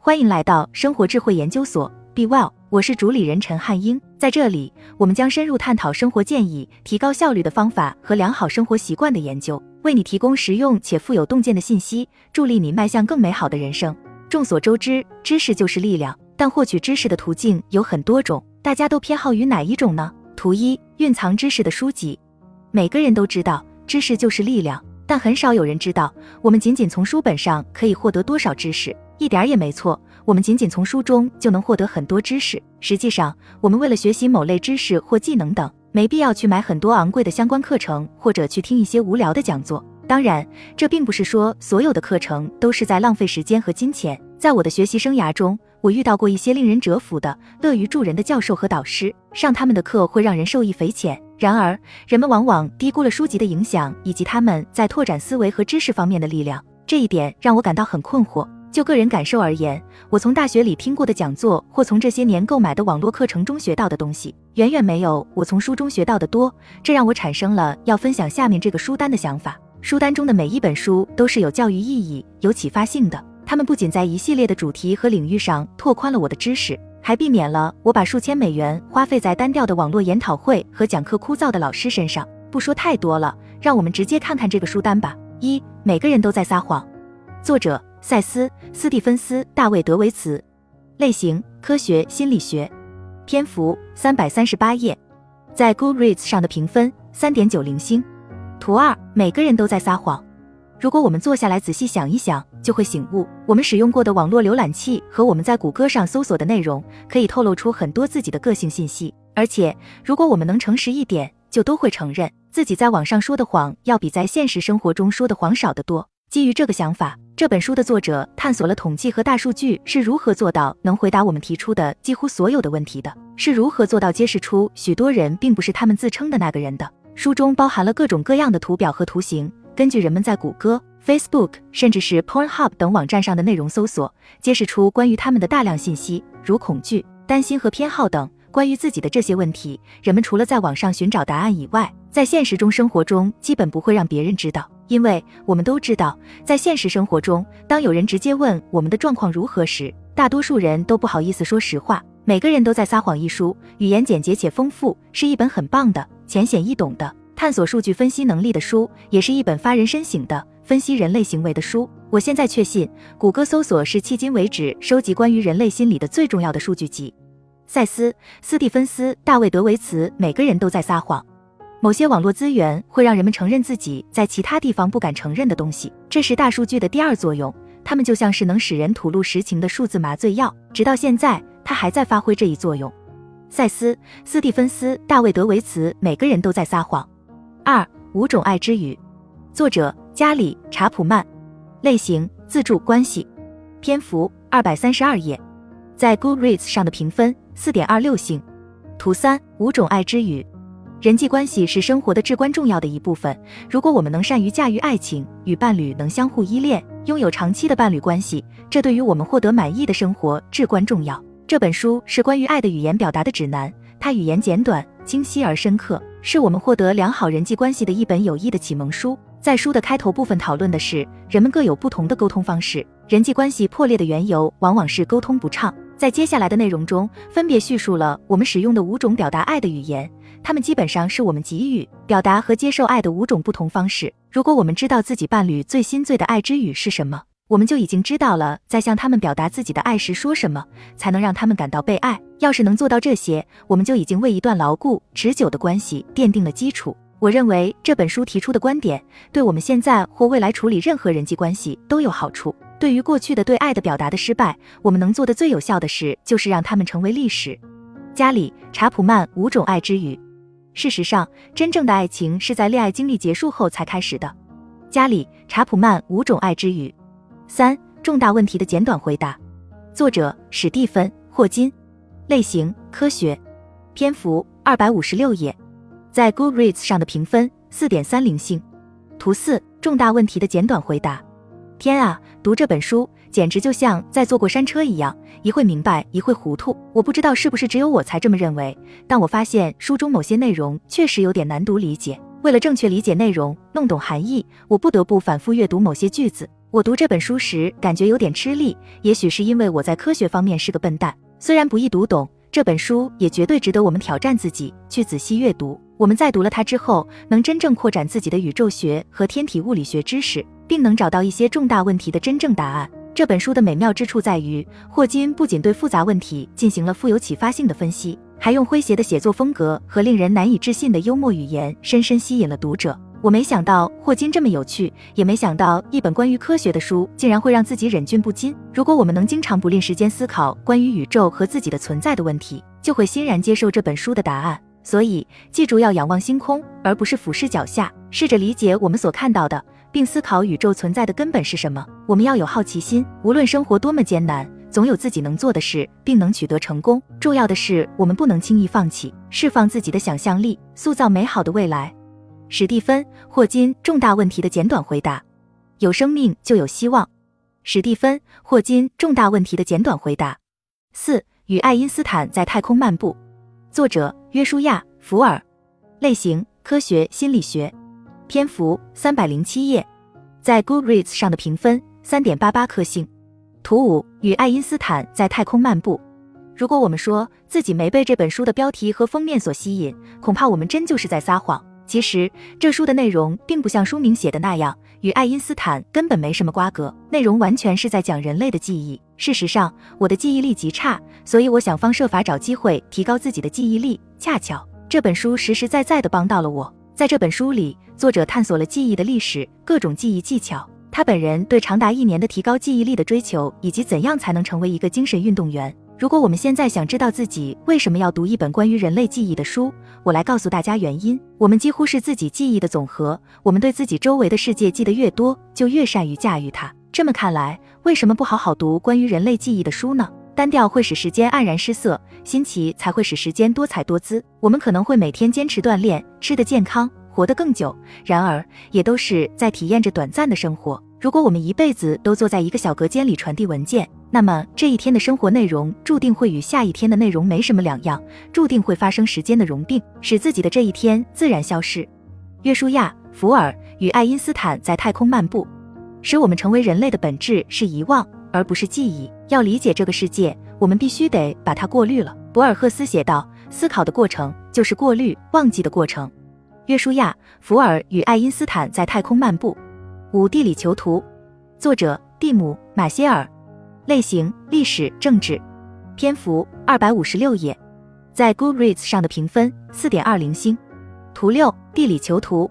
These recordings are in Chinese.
欢迎来到生活智慧研究所，Be Well，我是主理人陈汉英。在这里，我们将深入探讨生活建议、提高效率的方法和良好生活习惯的研究，为你提供实用且富有洞见的信息，助力你迈向更美好的人生。众所周知，知识就是力量，但获取知识的途径有很多种，大家都偏好于哪一种呢？图一：蕴藏知识的书籍。每个人都知道，知识就是力量。但很少有人知道，我们仅仅从书本上可以获得多少知识，一点也没错。我们仅仅从书中就能获得很多知识。实际上，我们为了学习某类知识或技能等，没必要去买很多昂贵的相关课程，或者去听一些无聊的讲座。当然，这并不是说所有的课程都是在浪费时间和金钱。在我的学习生涯中，我遇到过一些令人折服的、乐于助人的教授和导师，上他们的课会让人受益匪浅。然而，人们往往低估了书籍的影响以及他们在拓展思维和知识方面的力量。这一点让我感到很困惑。就个人感受而言，我从大学里听过的讲座或从这些年购买的网络课程中学到的东西，远远没有我从书中学到的多。这让我产生了要分享下面这个书单的想法。书单中的每一本书都是有教育意义、有启发性的。他们不仅在一系列的主题和领域上拓宽了我的知识。还避免了我把数千美元花费在单调的网络研讨会和讲课枯燥的老师身上。不说太多了，让我们直接看看这个书单吧。一，每个人都在撒谎。作者：塞斯·斯蒂芬斯·大卫·德维茨。类型：科学心理学。篇幅：三百三十八页。在 Goodreads 上的评分：三点九零星。图二：每个人都在撒谎。如果我们坐下来仔细想一想，就会醒悟，我们使用过的网络浏览器和我们在谷歌上搜索的内容，可以透露出很多自己的个性信息。而且，如果我们能诚实一点，就都会承认自己在网上说的谎要比在现实生活中说的谎少得多。基于这个想法，这本书的作者探索了统计和大数据是如何做到能回答我们提出的几乎所有的问题的，是如何做到揭示出许多人并不是他们自称的那个人的。书中包含了各种各样的图表和图形。根据人们在谷歌、Facebook，甚至是 Pornhub 等网站上的内容搜索，揭示出关于他们的大量信息，如恐惧、担心和偏好等。关于自己的这些问题，人们除了在网上寻找答案以外，在现实中生活中基本不会让别人知道。因为我们都知道，在现实生活中，当有人直接问我们的状况如何时，大多数人都不好意思说实话。每个人都在撒谎。一书语言简洁且丰富，是一本很棒的、浅显易懂的。探索数据分析能力的书，也是一本发人深省的分析人类行为的书。我现在确信，谷歌搜索是迄今为止收集关于人类心理的最重要的数据集。塞斯·斯蒂芬斯·大卫·德维茨。每个人都在撒谎。某些网络资源会让人们承认自己在其他地方不敢承认的东西，这是大数据的第二作用。它们就像是能使人吐露实情的数字麻醉药，直到现在，它还在发挥这一作用。塞斯·斯蒂芬斯·大卫·德维茨。每个人都在撒谎。二五种爱之语，作者加里查普曼，类型自助关系，篇幅二百三十二页，在 Goodreads 上的评分四点二六星。图三五种爱之语，人际关系是生活的至关重要的一部分。如果我们能善于驾驭爱情，与伴侣能相互依恋，拥有长期的伴侣关系，这对于我们获得满意的生活至关重要。这本书是关于爱的语言表达的指南，它语言简短、清晰而深刻。是我们获得良好人际关系的一本有益的启蒙书。在书的开头部分讨论的是人们各有不同的沟通方式，人际关系破裂的缘由往往是沟通不畅。在接下来的内容中，分别叙述了我们使用的五种表达爱的语言，他们基本上是我们给予、表达和接受爱的五种不同方式。如果我们知道自己伴侣最心醉的爱之语是什么，我们就已经知道了，在向他们表达自己的爱时说什么，才能让他们感到被爱。要是能做到这些，我们就已经为一段牢固、持久的关系奠定了基础。我认为这本书提出的观点，对我们现在或未来处理任何人际关系都有好处。对于过去的对爱的表达的失败，我们能做的最有效的事，就是让他们成为历史。家里查普曼五种爱之语。事实上，真正的爱情是在恋爱经历结束后才开始的。加里查普曼五种爱之语。三重大问题的简短回答，作者史蒂芬·霍金，类型科学，篇幅二百五十六页，在 Goodreads 上的评分四点三零星。图四重大问题的简短回答。天啊，读这本书简直就像在坐过山车一样，一会明白，一会糊涂。我不知道是不是只有我才这么认为，但我发现书中某些内容确实有点难读理解。为了正确理解内容，弄懂含义，我不得不反复阅读某些句子。我读这本书时感觉有点吃力，也许是因为我在科学方面是个笨蛋。虽然不易读懂，这本书也绝对值得我们挑战自己去仔细阅读。我们在读了它之后，能真正扩展自己的宇宙学和天体物理学知识，并能找到一些重大问题的真正答案。这本书的美妙之处在于，霍金不仅对复杂问题进行了富有启发性的分析，还用诙谐的写作风格和令人难以置信的幽默语言，深深吸引了读者。我没想到霍金这么有趣，也没想到一本关于科学的书竟然会让自己忍俊不禁。如果我们能经常不吝时间思考关于宇宙和自己的存在的问题，就会欣然接受这本书的答案。所以，记住要仰望星空，而不是俯视脚下，试着理解我们所看到的。并思考宇宙存在的根本是什么。我们要有好奇心，无论生活多么艰难，总有自己能做的事，并能取得成功。重要的是，我们不能轻易放弃，释放自己的想象力，塑造美好的未来。史蒂芬·霍金重大问题的简短回答：有生命就有希望。史蒂芬·霍金重大问题的简短回答：四与爱因斯坦在太空漫步。作者：约书亚·福尔。类型：科学心理学。篇幅三百零七页，在 Goodreads 上的评分三点八八颗星。图五与爱因斯坦在太空漫步。如果我们说自己没被这本书的标题和封面所吸引，恐怕我们真就是在撒谎。其实这书的内容并不像书名写的那样，与爱因斯坦根本没什么瓜葛，内容完全是在讲人类的记忆。事实上，我的记忆力极差，所以我想方设法找机会提高自己的记忆力。恰巧这本书实实在在的帮到了我。在这本书里，作者探索了记忆的历史、各种记忆技巧，他本人对长达一年的提高记忆力的追求，以及怎样才能成为一个精神运动员。如果我们现在想知道自己为什么要读一本关于人类记忆的书，我来告诉大家原因。我们几乎是自己记忆的总和，我们对自己周围的世界记得越多，就越善于驾驭它。这么看来，为什么不好好读关于人类记忆的书呢？单调会使时间黯然失色，新奇才会使时间多彩多姿。我们可能会每天坚持锻炼，吃得健康，活得更久，然而也都是在体验着短暂的生活。如果我们一辈子都坐在一个小隔间里传递文件，那么这一天的生活内容注定会与下一天的内容没什么两样，注定会发生时间的融并，使自己的这一天自然消失。约书亚·福尔与爱因斯坦在太空漫步，使我们成为人类的本质是遗忘。而不是记忆。要理解这个世界，我们必须得把它过滤了。博尔赫斯写道：“思考的过程就是过滤忘记的过程。”约书亚·福尔与爱因斯坦在太空漫步。五地理囚徒，作者蒂姆·马歇尔。类型：历史、政治。篇幅：二百五十六页。在 Goodreads 上的评分：四点二零星。图六：地理囚徒。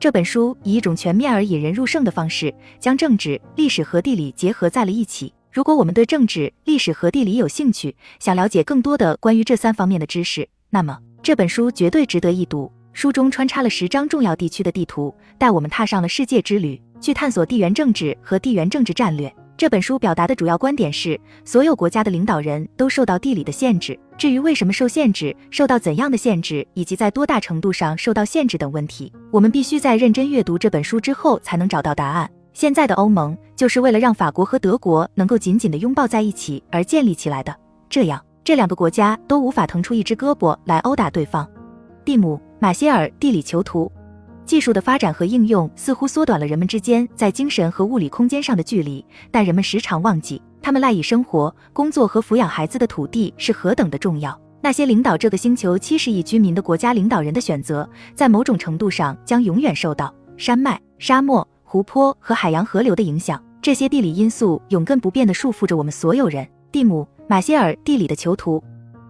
这本书以一种全面而引人入胜的方式，将政治、历史和地理结合在了一起。如果我们对政治、历史和地理有兴趣，想了解更多的关于这三方面的知识，那么这本书绝对值得一读。书中穿插了十张重要地区的地图，带我们踏上了世界之旅，去探索地缘政治和地缘政治战略。这本书表达的主要观点是，所有国家的领导人都受到地理的限制。至于为什么受限制、受到怎样的限制，以及在多大程度上受到限制等问题，我们必须在认真阅读这本书之后才能找到答案。现在的欧盟就是为了让法国和德国能够紧紧地拥抱在一起而建立起来的，这样这两个国家都无法腾出一只胳膊来殴打对方。蒂姆·马歇尔地理囚徒。技术的发展和应用似乎缩短了人们之间在精神和物理空间上的距离，但人们时常忘记，他们赖以生活、工作和抚养孩子的土地是何等的重要。那些领导这个星球七十亿居民的国家领导人的选择，在某种程度上将永远受到山脉、沙漠、湖泊和海洋河流的影响。这些地理因素永亘不变地束缚着我们所有人。蒂姆·马歇尔地理的囚徒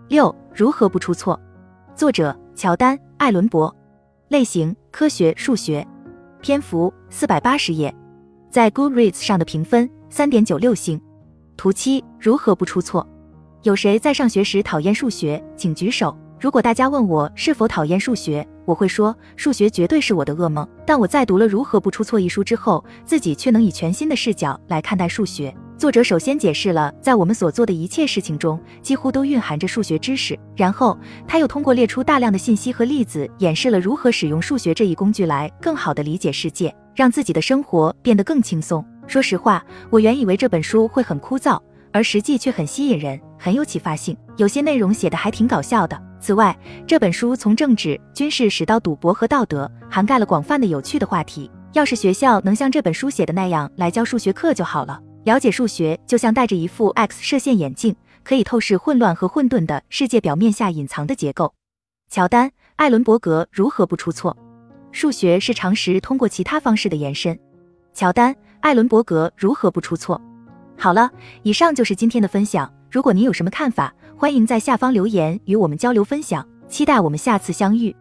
六如何不出错？作者：乔丹·艾伦伯。类型：科学、数学。篇幅：四百八十页。在 Goodreads 上的评分：三点九六星。图七：如何不出错？有谁在上学时讨厌数学？请举手。如果大家问我是否讨厌数学，我会说数学绝对是我的噩梦。但我在读了《如何不出错》一书之后，自己却能以全新的视角来看待数学。作者首先解释了，在我们所做的一切事情中，几乎都蕴含着数学知识。然后，他又通过列出大量的信息和例子，演示了如何使用数学这一工具来更好地理解世界，让自己的生活变得更轻松。说实话，我原以为这本书会很枯燥，而实际却很吸引人，很有启发性。有些内容写的还挺搞笑的。此外，这本书从政治、军事史到赌博和道德，涵盖了广泛的有趣的话题。要是学校能像这本书写的那样来教数学课就好了。了解数学就像戴着一副 X 射线眼镜，可以透视混乱和混沌的世界表面下隐藏的结构。乔丹·艾伦伯格如何不出错？数学是常识通过其他方式的延伸。乔丹·艾伦伯格如何不出错？好了，以上就是今天的分享。如果您有什么看法，欢迎在下方留言与我们交流分享。期待我们下次相遇。